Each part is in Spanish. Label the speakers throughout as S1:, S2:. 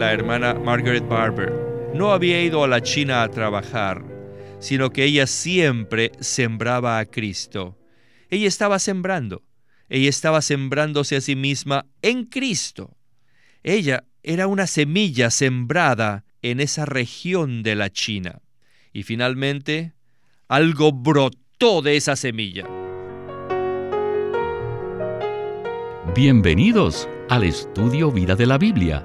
S1: la hermana Margaret Barber, no había ido a la China a trabajar, sino que ella siempre sembraba a Cristo. Ella estaba sembrando, ella estaba sembrándose a sí misma en Cristo. Ella era una semilla sembrada en esa región de la China. Y finalmente, algo brotó de esa semilla.
S2: Bienvenidos al estudio Vida de la Biblia,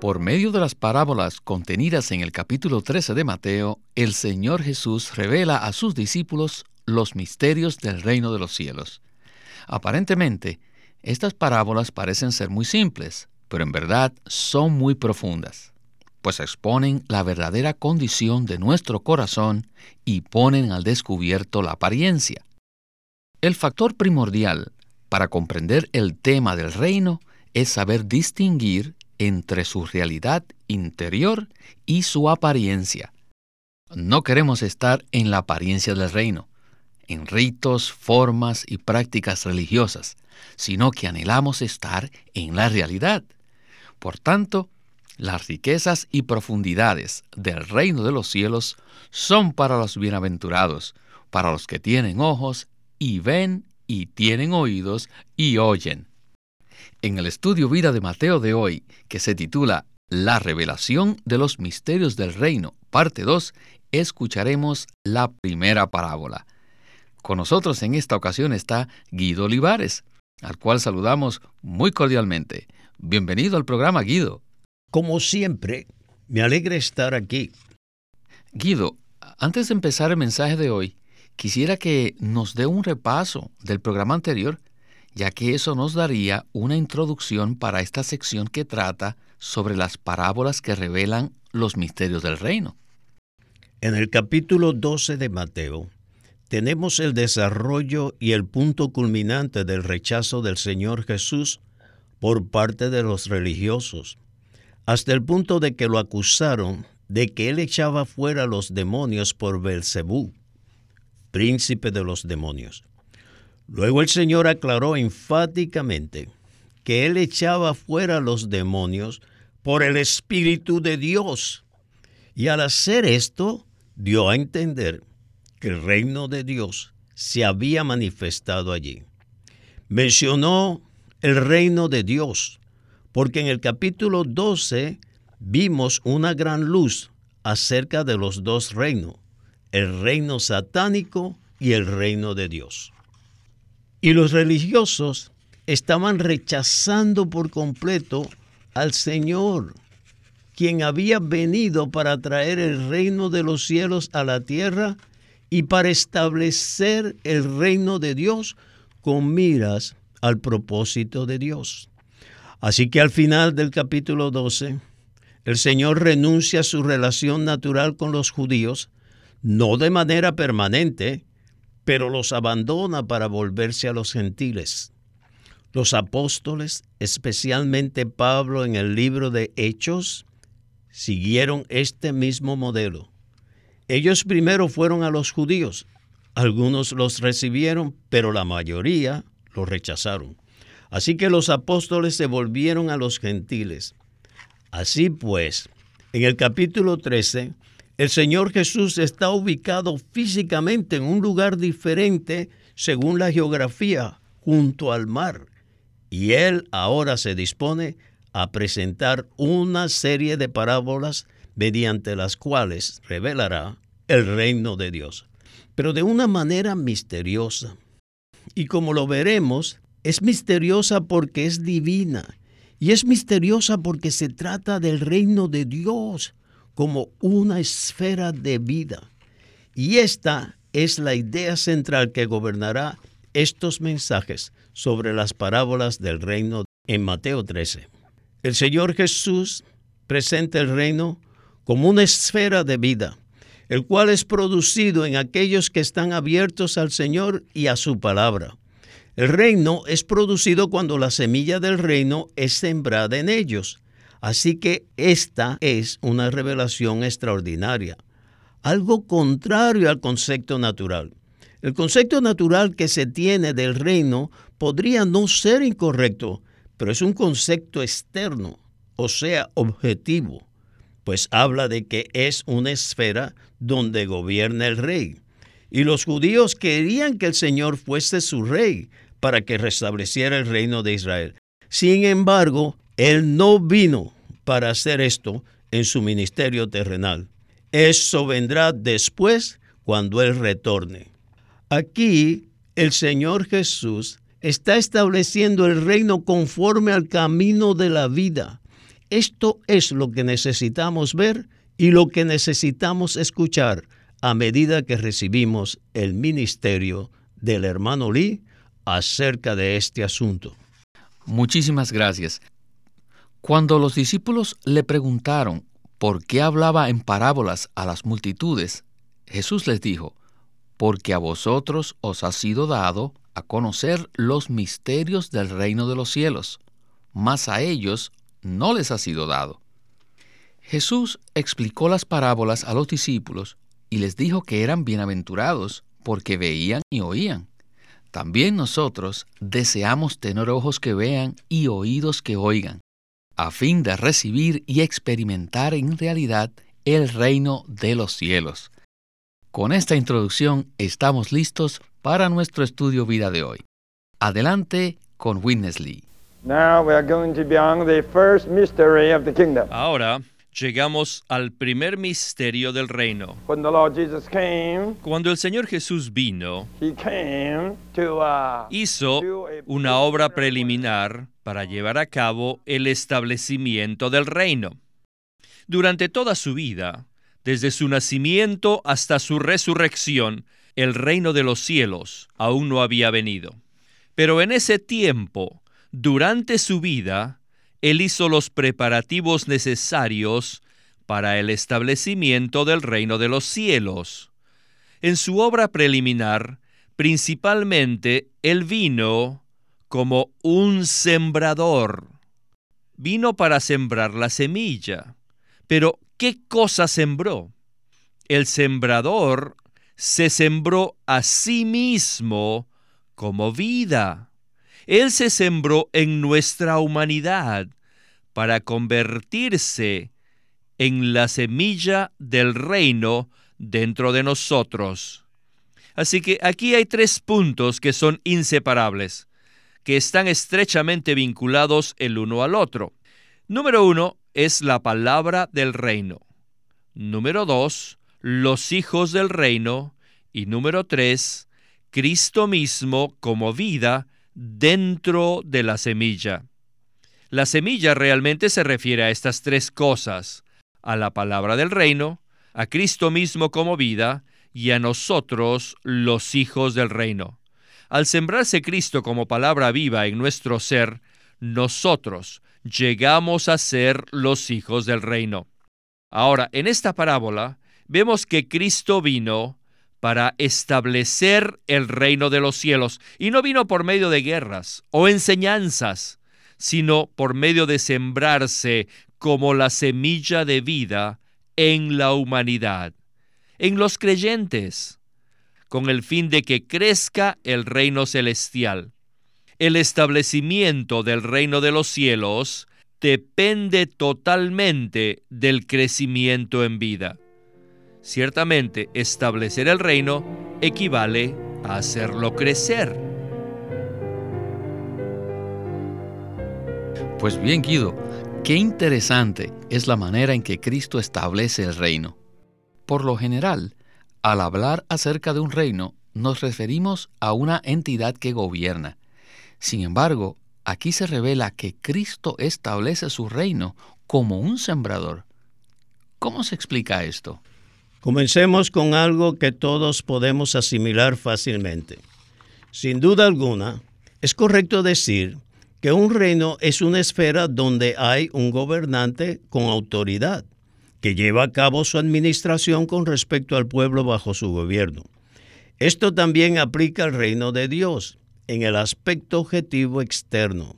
S2: Por medio de las parábolas contenidas en el capítulo 13 de Mateo, el Señor Jesús revela a sus discípulos los misterios del reino de los cielos. Aparentemente, estas parábolas parecen ser muy simples, pero en verdad son muy profundas pues exponen la verdadera condición de nuestro corazón y ponen al descubierto la apariencia. El factor primordial para comprender el tema del reino es saber distinguir entre su realidad interior y su apariencia. No queremos estar en la apariencia del reino, en ritos, formas y prácticas religiosas, sino que anhelamos estar en la realidad. Por tanto, las riquezas y profundidades del reino de los cielos son para los bienaventurados, para los que tienen ojos y ven y tienen oídos y oyen. En el estudio vida de Mateo de hoy, que se titula La revelación de los misterios del reino, parte 2, escucharemos la primera parábola. Con nosotros en esta ocasión está Guido Olivares, al cual saludamos muy cordialmente. Bienvenido al programa, Guido.
S3: Como siempre, me alegra estar aquí.
S2: Guido, antes de empezar el mensaje de hoy, quisiera que nos dé un repaso del programa anterior, ya que eso nos daría una introducción para esta sección que trata sobre las parábolas que revelan los misterios del reino.
S3: En el capítulo 12 de Mateo, tenemos el desarrollo y el punto culminante del rechazo del Señor Jesús por parte de los religiosos hasta el punto de que lo acusaron de que él echaba fuera los demonios por Belcebú, príncipe de los demonios. Luego el Señor aclaró enfáticamente que él echaba fuera los demonios por el Espíritu de Dios. Y al hacer esto, dio a entender que el reino de Dios se había manifestado allí. Mencionó el reino de Dios, porque en el capítulo 12 vimos una gran luz acerca de los dos reinos, el reino satánico y el reino de Dios. Y los religiosos estaban rechazando por completo al Señor, quien había venido para traer el reino de los cielos a la tierra y para establecer el reino de Dios con miras al propósito de Dios. Así que al final del capítulo 12, el Señor renuncia a su relación natural con los judíos, no de manera permanente, pero los abandona para volverse a los gentiles. Los apóstoles, especialmente Pablo en el libro de Hechos, siguieron este mismo modelo. Ellos primero fueron a los judíos, algunos los recibieron, pero la mayoría los rechazaron. Así que los apóstoles se volvieron a los gentiles. Así pues, en el capítulo 13, el Señor Jesús está ubicado físicamente en un lugar diferente según la geografía, junto al mar. Y Él ahora se dispone a presentar una serie de parábolas mediante las cuales revelará el reino de Dios, pero de una manera misteriosa. Y como lo veremos, es misteriosa porque es divina y es misteriosa porque se trata del reino de Dios como una esfera de vida. Y esta es la idea central que gobernará estos mensajes sobre las parábolas del reino en Mateo 13. El Señor Jesús presenta el reino como una esfera de vida. el cual es producido en aquellos que están abiertos al Señor y a su palabra. El reino es producido cuando la semilla del reino es sembrada en ellos. Así que esta es una revelación extraordinaria, algo contrario al concepto natural. El concepto natural que se tiene del reino podría no ser incorrecto, pero es un concepto externo, o sea, objetivo, pues habla de que es una esfera donde gobierna el rey. Y los judíos querían que el Señor fuese su rey para que restableciera el reino de Israel. Sin embargo, Él no vino para hacer esto en su ministerio terrenal. Eso vendrá después cuando Él retorne. Aquí el Señor Jesús está estableciendo el reino conforme al camino de la vida. Esto es lo que necesitamos ver y lo que necesitamos escuchar a medida que recibimos el ministerio del hermano Lee acerca de este asunto.
S2: Muchísimas gracias. Cuando los discípulos le preguntaron por qué hablaba en parábolas a las multitudes, Jesús les dijo, porque a vosotros os ha sido dado a conocer los misterios del reino de los cielos, mas a ellos no les ha sido dado. Jesús explicó las parábolas a los discípulos y les dijo que eran bienaventurados porque veían y oían. También nosotros deseamos tener ojos que vean y oídos que oigan, a fin de recibir y experimentar en realidad el reino de los cielos. Con esta introducción estamos listos para nuestro estudio vida de hoy. Adelante con Witness Lee.
S1: Ahora llegamos al primer misterio del reino. Cuando el Señor Jesús vino, uh, hizo una obra preliminar para llevar a cabo el establecimiento del reino. Durante toda su vida, desde su nacimiento hasta su resurrección, el reino de los cielos aún no había venido. Pero en ese tiempo, durante su vida, él hizo los preparativos necesarios para el establecimiento del reino de los cielos. En su obra preliminar, principalmente, él vino como un sembrador. Vino para sembrar la semilla. Pero, ¿qué cosa sembró? El sembrador se sembró a sí mismo como vida. Él se sembró en nuestra humanidad para convertirse en la semilla del reino dentro de nosotros. Así que aquí hay tres puntos que son inseparables, que están estrechamente vinculados el uno al otro. Número uno, es la palabra del reino. Número dos, los hijos del reino. Y número tres, Cristo mismo como vida dentro de la semilla. La semilla realmente se refiere a estas tres cosas, a la palabra del reino, a Cristo mismo como vida y a nosotros los hijos del reino. Al sembrarse Cristo como palabra viva en nuestro ser, nosotros, llegamos a ser los hijos del reino. Ahora, en esta parábola, vemos que Cristo vino para establecer el reino de los cielos, y no vino por medio de guerras o enseñanzas, sino por medio de sembrarse como la semilla de vida en la humanidad, en los creyentes, con el fin de que crezca el reino celestial. El establecimiento del reino de los cielos depende totalmente del crecimiento en vida. Ciertamente, establecer el reino equivale a hacerlo crecer.
S2: Pues bien, Guido, qué interesante es la manera en que Cristo establece el reino. Por lo general, al hablar acerca de un reino, nos referimos a una entidad que gobierna, sin embargo, aquí se revela que Cristo establece su reino como un sembrador. ¿Cómo se explica esto?
S3: Comencemos con algo que todos podemos asimilar fácilmente. Sin duda alguna, es correcto decir que un reino es una esfera donde hay un gobernante con autoridad, que lleva a cabo su administración con respecto al pueblo bajo su gobierno. Esto también aplica al reino de Dios en el aspecto objetivo externo.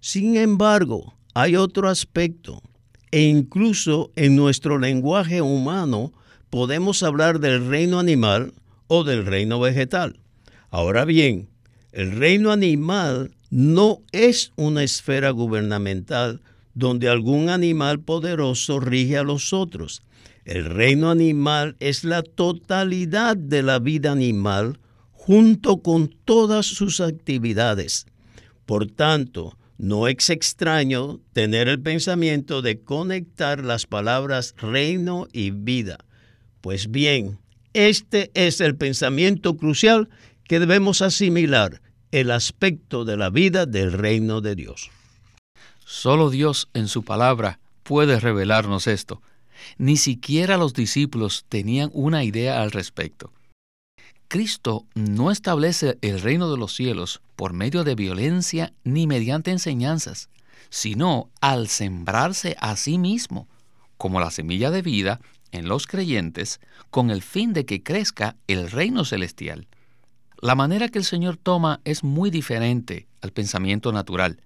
S3: Sin embargo, hay otro aspecto, e incluso en nuestro lenguaje humano podemos hablar del reino animal o del reino vegetal. Ahora bien, el reino animal no es una esfera gubernamental donde algún animal poderoso rige a los otros. El reino animal es la totalidad de la vida animal junto con todas sus actividades. Por tanto, no es extraño tener el pensamiento de conectar las palabras reino y vida. Pues bien, este es el pensamiento crucial que debemos asimilar, el aspecto de la vida del reino de Dios.
S2: Solo Dios en su palabra puede revelarnos esto. Ni siquiera los discípulos tenían una idea al respecto. Cristo no establece el reino de los cielos por medio de violencia ni mediante enseñanzas, sino al sembrarse a sí mismo, como la semilla de vida en los creyentes, con el fin de que crezca el reino celestial. La manera que el Señor toma es muy diferente al pensamiento natural.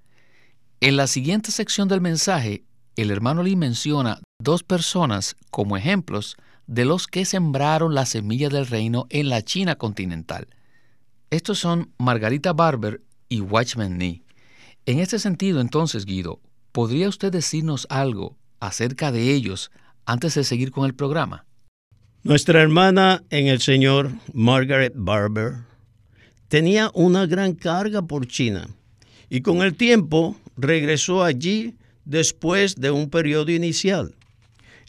S2: En la siguiente sección del mensaje, el hermano Lee menciona dos personas como ejemplos de los que sembraron la semilla del reino en la China continental. Estos son Margarita Barber y Watchman Nee. En este sentido, entonces, Guido, ¿podría usted decirnos algo acerca de ellos antes de seguir con el programa?
S3: Nuestra hermana en el Señor, Margaret Barber, tenía una gran carga por China y con el tiempo regresó allí después de un periodo inicial.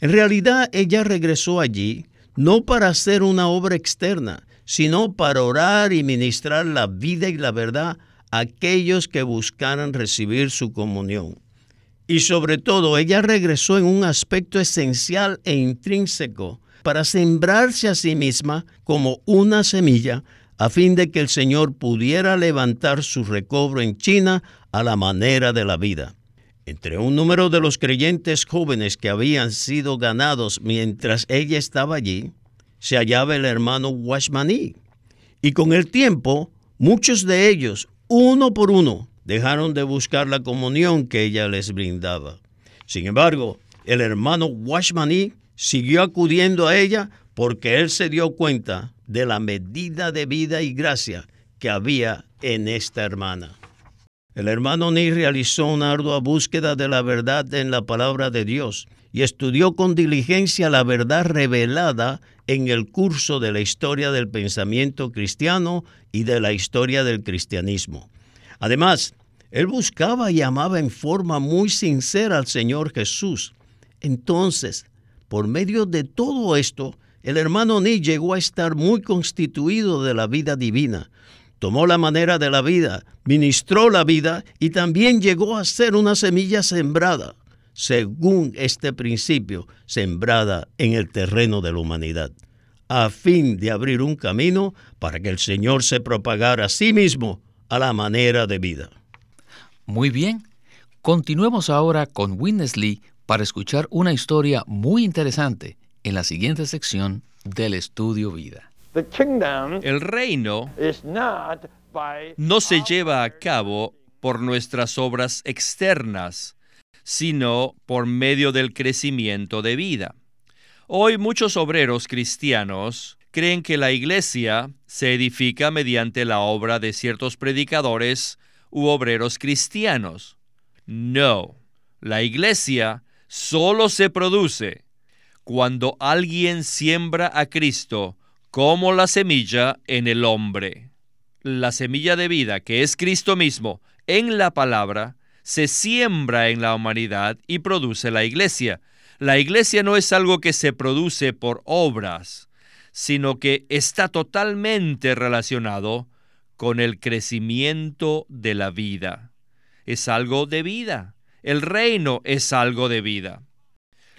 S3: En realidad ella regresó allí no para hacer una obra externa, sino para orar y ministrar la vida y la verdad a aquellos que buscaran recibir su comunión. Y sobre todo, ella regresó en un aspecto esencial e intrínseco para sembrarse a sí misma como una semilla a fin de que el Señor pudiera levantar su recobro en China a la manera de la vida. Entre un número de los creyentes jóvenes que habían sido ganados mientras ella estaba allí, se hallaba el hermano Washmani. Y con el tiempo, muchos de ellos, uno por uno, dejaron de buscar la comunión que ella les brindaba. Sin embargo, el hermano Washmani siguió acudiendo a ella porque él se dio cuenta de la medida de vida y gracia que había en esta hermana. El hermano Ni realizó una ardua búsqueda de la verdad en la palabra de Dios y estudió con diligencia la verdad revelada en el curso de la historia del pensamiento cristiano y de la historia del cristianismo. Además, él buscaba y amaba en forma muy sincera al Señor Jesús. Entonces, por medio de todo esto, el hermano Ni llegó a estar muy constituido de la vida divina, tomó la manera de la vida, ministró la vida y también llegó a ser una semilla sembrada, según este principio, sembrada en el terreno de la humanidad, a fin de abrir un camino para que el Señor se propagara a sí mismo a la manera de vida.
S2: Muy bien, continuemos ahora con Witness Lee para escuchar una historia muy interesante en la siguiente sección del estudio vida.
S1: El reino no se lleva a cabo por nuestras obras externas, sino por medio del crecimiento de vida. Hoy muchos obreros cristianos creen que la iglesia se edifica mediante la obra de ciertos predicadores u obreros cristianos. No, la iglesia solo se produce cuando alguien siembra a Cristo como la semilla en el hombre. La semilla de vida, que es Cristo mismo, en la palabra, se siembra en la humanidad y produce la iglesia. La iglesia no es algo que se produce por obras, sino que está totalmente relacionado con el crecimiento de la vida. Es algo de vida. El reino es algo de vida.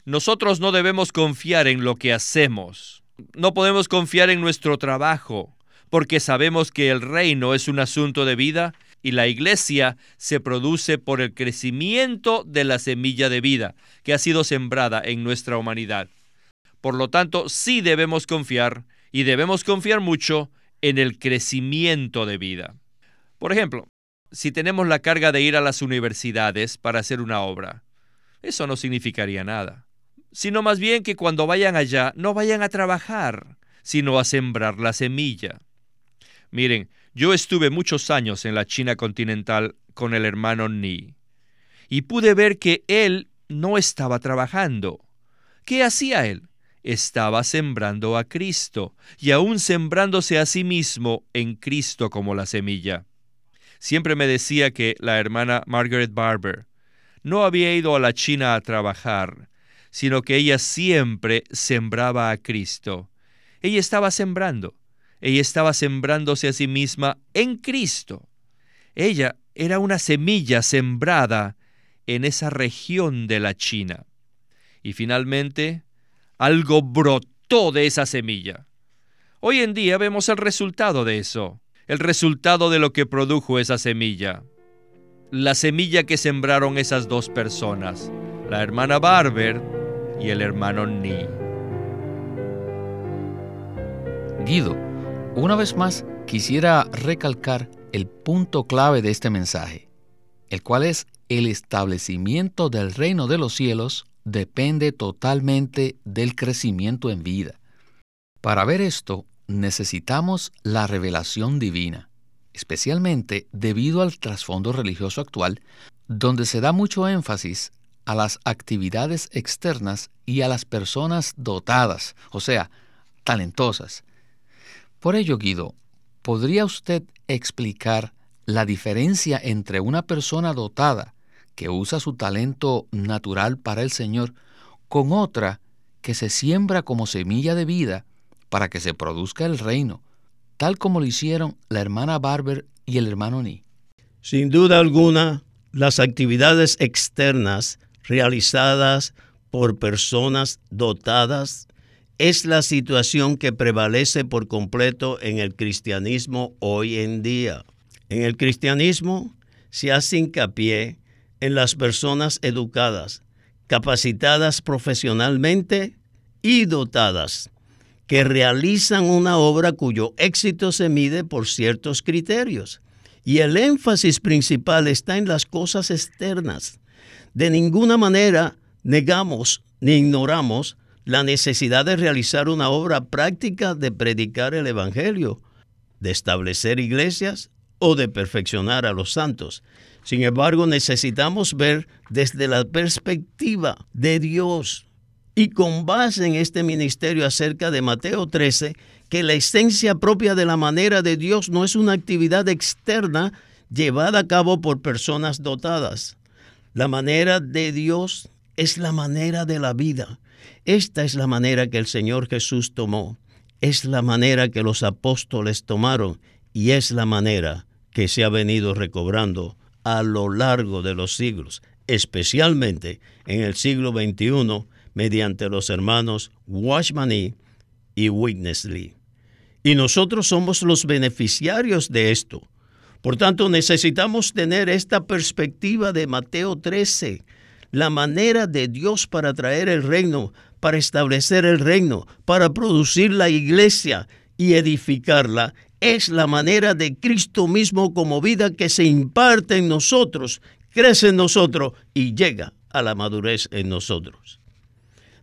S1: Nosotros no debemos confiar en lo que hacemos no podemos confiar en nuestro trabajo, porque sabemos que el reino es un asunto de vida y la iglesia se produce por el crecimiento de la semilla de vida que ha sido sembrada en nuestra humanidad. Por lo tanto, sí debemos confiar y debemos confiar mucho en el crecimiento de vida. Por ejemplo, si tenemos la carga de ir a las universidades para hacer una obra, eso no significaría nada, sino más bien que cuando vayan allá no vayan a trabajar, sino a sembrar la semilla. Miren, yo estuve muchos años en la China continental con el hermano Ni y pude ver que él no estaba trabajando. ¿Qué hacía él? Estaba sembrando a Cristo y aún sembrándose a sí mismo en Cristo como la semilla. Siempre me decía que la hermana Margaret Barber no había ido a la China a trabajar, sino que ella siempre sembraba a Cristo. Ella estaba sembrando ella estaba sembrándose a sí misma en Cristo. Ella era una semilla sembrada en esa región de la China. Y finalmente, algo brotó de esa semilla. Hoy en día vemos el resultado de eso, el resultado de lo que produjo esa semilla. La semilla que sembraron esas dos personas, la hermana Barber y el hermano Ni.
S2: Guido, una vez más, quisiera recalcar el punto clave de este mensaje, el cual es el establecimiento del reino de los cielos depende totalmente del crecimiento en vida. Para ver esto, necesitamos la revelación divina, especialmente debido al trasfondo religioso actual, donde se da mucho énfasis a las actividades externas y a las personas dotadas, o sea, talentosas, por ello, Guido, ¿podría usted explicar la diferencia entre una persona dotada que usa su talento natural para el Señor con otra que se siembra como semilla de vida para que se produzca el reino, tal como lo hicieron la hermana Barber y el hermano Ni?
S3: Sin duda alguna, las actividades externas realizadas por personas dotadas es la situación que prevalece por completo en el cristianismo hoy en día. En el cristianismo se hace hincapié en las personas educadas, capacitadas profesionalmente y dotadas, que realizan una obra cuyo éxito se mide por ciertos criterios. Y el énfasis principal está en las cosas externas. De ninguna manera negamos ni ignoramos la necesidad de realizar una obra práctica de predicar el Evangelio, de establecer iglesias o de perfeccionar a los santos. Sin embargo, necesitamos ver desde la perspectiva de Dios y con base en este ministerio acerca de Mateo 13, que la esencia propia de la manera de Dios no es una actividad externa llevada a cabo por personas dotadas. La manera de Dios es la manera de la vida esta es la manera que el Señor Jesús tomó, es la manera que los apóstoles tomaron y es la manera que se ha venido recobrando a lo largo de los siglos, especialmente en el siglo XXI mediante los hermanos Watchman y Witness Lee. Y nosotros somos los beneficiarios de esto. Por tanto, necesitamos tener esta perspectiva de Mateo 13, la manera de Dios para traer el reino, para establecer el reino, para producir la iglesia y edificarla, es la manera de Cristo mismo como vida que se imparte en nosotros, crece en nosotros y llega a la madurez en nosotros.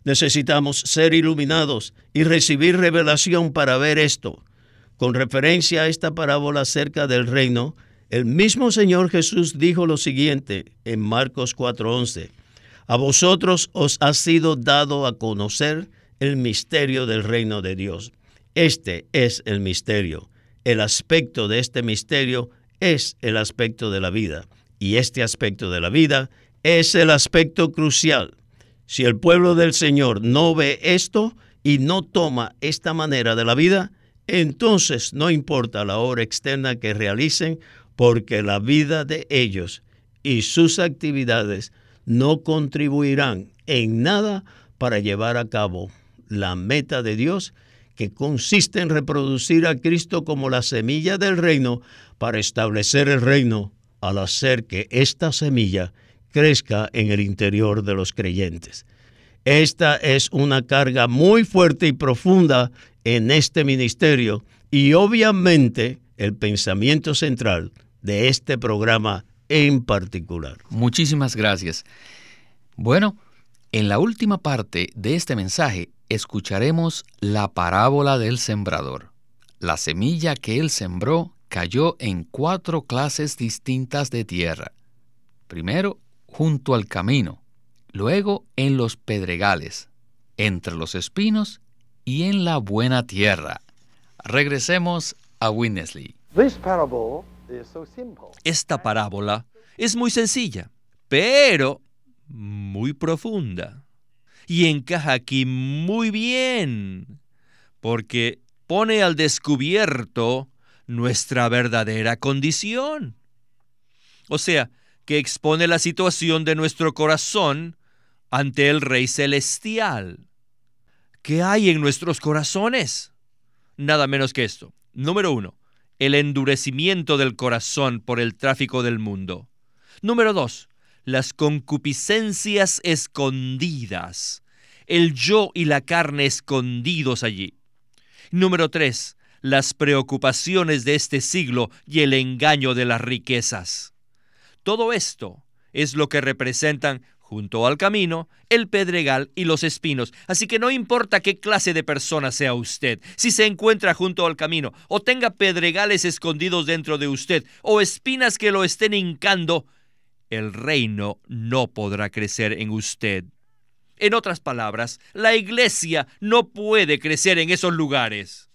S3: Necesitamos ser iluminados y recibir revelación para ver esto. Con referencia a esta parábola acerca del reino, el mismo Señor Jesús dijo lo siguiente en Marcos 4:11. A vosotros os ha sido dado a conocer el misterio del reino de Dios. Este es el misterio. El aspecto de este misterio es el aspecto de la vida. Y este aspecto de la vida es el aspecto crucial. Si el pueblo del Señor no ve esto y no toma esta manera de la vida, entonces no importa la obra externa que realicen, porque la vida de ellos y sus actividades no contribuirán en nada para llevar a cabo la meta de Dios, que consiste en reproducir a Cristo como la semilla del reino para establecer el reino al hacer que esta semilla crezca en el interior de los creyentes. Esta es una carga muy fuerte y profunda en este ministerio y obviamente el pensamiento central de este programa en particular.
S2: Muchísimas gracias. Bueno, en la última parte de este mensaje escucharemos la parábola del sembrador. La semilla que él sembró cayó en cuatro clases distintas de tierra. Primero, junto al camino, luego en los pedregales, entre los espinos y en la buena tierra. Regresemos a Winnesley.
S1: Esta parábola es muy sencilla, pero muy profunda. Y encaja aquí muy bien, porque pone al descubierto nuestra verdadera condición. O sea, que expone la situación de nuestro corazón ante el Rey Celestial. ¿Qué hay en nuestros corazones? Nada menos que esto. Número uno, el endurecimiento del corazón por el tráfico del mundo. Número dos, las concupiscencias escondidas, el yo y la carne escondidos allí. Número tres, las preocupaciones de este siglo y el engaño de las riquezas. Todo esto es lo que representan junto al camino, el pedregal y los espinos. Así que no importa qué clase de persona sea usted, si se encuentra junto al camino, o tenga pedregales escondidos dentro de usted, o espinas que lo estén hincando, el reino no podrá crecer en usted. En otras palabras, la iglesia no puede crecer en esos lugares.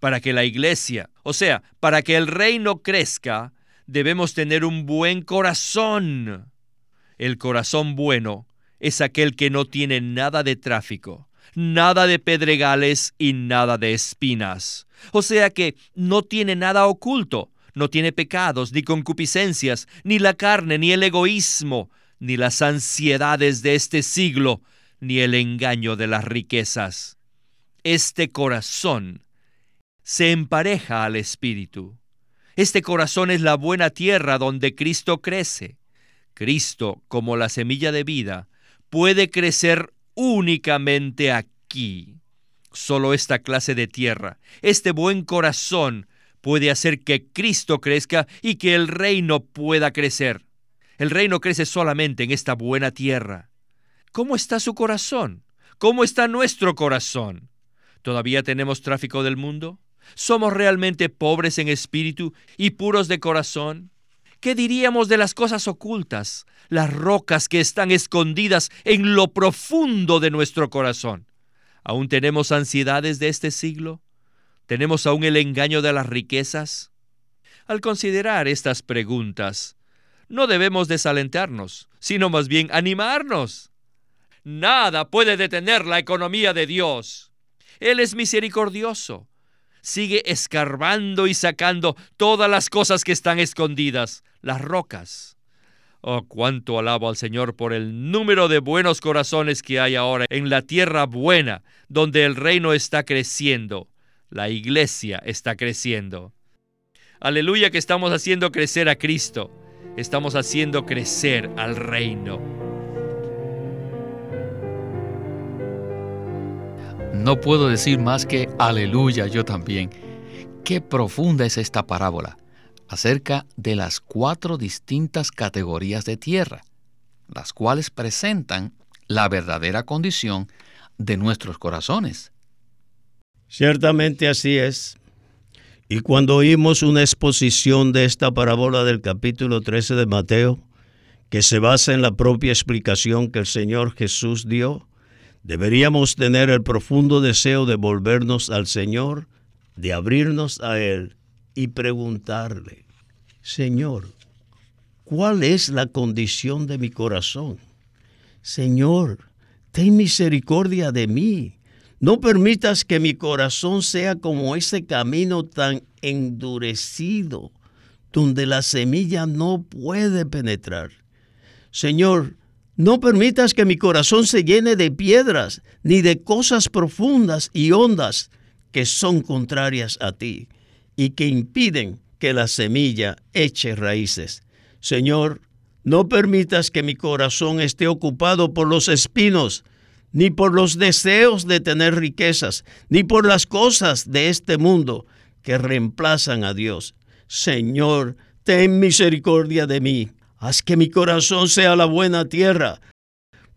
S1: Para que la iglesia, o sea, para que el reino crezca, debemos tener un buen corazón. El corazón bueno es aquel que no tiene nada de tráfico, nada de pedregales y nada de espinas. O sea que no tiene nada oculto, no tiene pecados, ni concupiscencias, ni la carne, ni el egoísmo, ni las ansiedades de este siglo, ni el engaño de las riquezas. Este corazón se empareja al Espíritu. Este corazón es la buena tierra donde Cristo crece. Cristo, como la semilla de vida, puede crecer únicamente aquí. Solo esta clase de tierra, este buen corazón, puede hacer que Cristo crezca y que el reino pueda crecer. El reino crece solamente en esta buena tierra. ¿Cómo está su corazón? ¿Cómo está nuestro corazón? ¿Todavía tenemos tráfico del mundo? ¿Somos realmente pobres en espíritu y puros de corazón? ¿Qué diríamos de las cosas ocultas, las rocas que están escondidas en lo profundo de nuestro corazón? ¿Aún tenemos ansiedades de este siglo? ¿Tenemos aún el engaño de las riquezas? Al considerar estas preguntas, no debemos desalentarnos, sino más bien animarnos. Nada puede detener la economía de Dios. Él es misericordioso sigue escarbando y sacando todas las cosas que están escondidas, las rocas. Oh, cuánto alabo al Señor por el número de buenos corazones que hay ahora en la tierra buena, donde el reino está creciendo, la iglesia está creciendo. Aleluya que estamos haciendo crecer a Cristo, estamos haciendo crecer al reino.
S2: No puedo decir más que aleluya yo también. Qué profunda es esta parábola acerca de las cuatro distintas categorías de tierra, las cuales presentan la verdadera condición de nuestros corazones.
S3: Ciertamente así es. Y cuando oímos una exposición de esta parábola del capítulo 13 de Mateo, que se basa en la propia explicación que el Señor Jesús dio, Deberíamos tener el profundo deseo de volvernos al Señor, de abrirnos a Él y preguntarle, Señor, ¿cuál es la condición de mi corazón? Señor, ten misericordia de mí. No permitas que mi corazón sea como ese camino tan endurecido, donde la semilla no puede penetrar. Señor, no permitas que mi corazón se llene de piedras, ni de cosas profundas y hondas que son contrarias a ti y que impiden que la semilla eche raíces. Señor, no permitas que mi corazón esté ocupado por los espinos, ni por los deseos de tener riquezas, ni por las cosas de este mundo que reemplazan a Dios. Señor, ten misericordia de mí. Haz que mi corazón sea la buena tierra,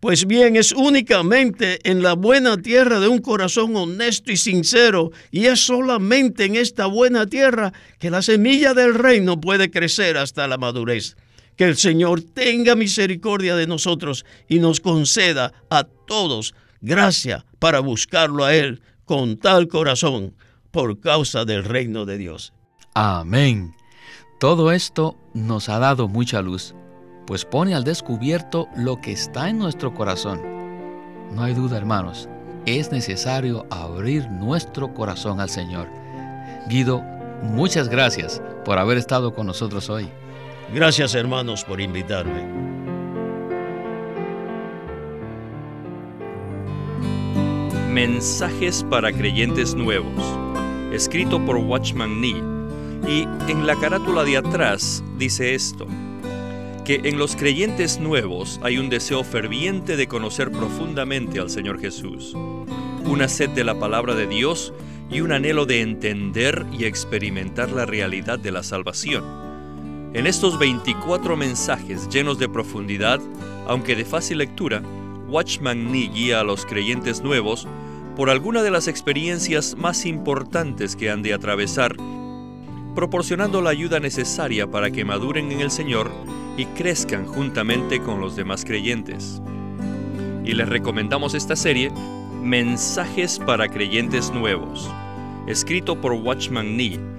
S3: pues bien, es únicamente en la buena tierra de un corazón honesto y sincero, y es solamente en esta buena tierra que la semilla del reino puede crecer hasta la madurez. Que el Señor tenga misericordia de nosotros y nos conceda a todos gracia para buscarlo a Él con tal corazón por causa del reino de Dios.
S2: Amén. Todo esto nos ha dado mucha luz pues pone al descubierto lo que está en nuestro corazón. No hay duda, hermanos, es necesario abrir nuestro corazón al Señor. Guido, muchas gracias por haber estado con nosotros hoy.
S3: Gracias, hermanos, por invitarme.
S4: Mensajes para creyentes nuevos, escrito por Watchman Nee, y en la carátula de atrás dice esto que en los creyentes nuevos hay un deseo ferviente de conocer profundamente al Señor Jesús, una sed de la palabra de Dios y un anhelo de entender y experimentar la realidad de la salvación. En estos 24 mensajes llenos de profundidad, aunque de fácil lectura, Watchman Nee guía a los creyentes nuevos por alguna de las experiencias más importantes que han de atravesar, proporcionando la ayuda necesaria para que maduren en el Señor y crezcan juntamente con los demás creyentes. Y les recomendamos esta serie, Mensajes para Creyentes Nuevos, escrito por Watchman Nee.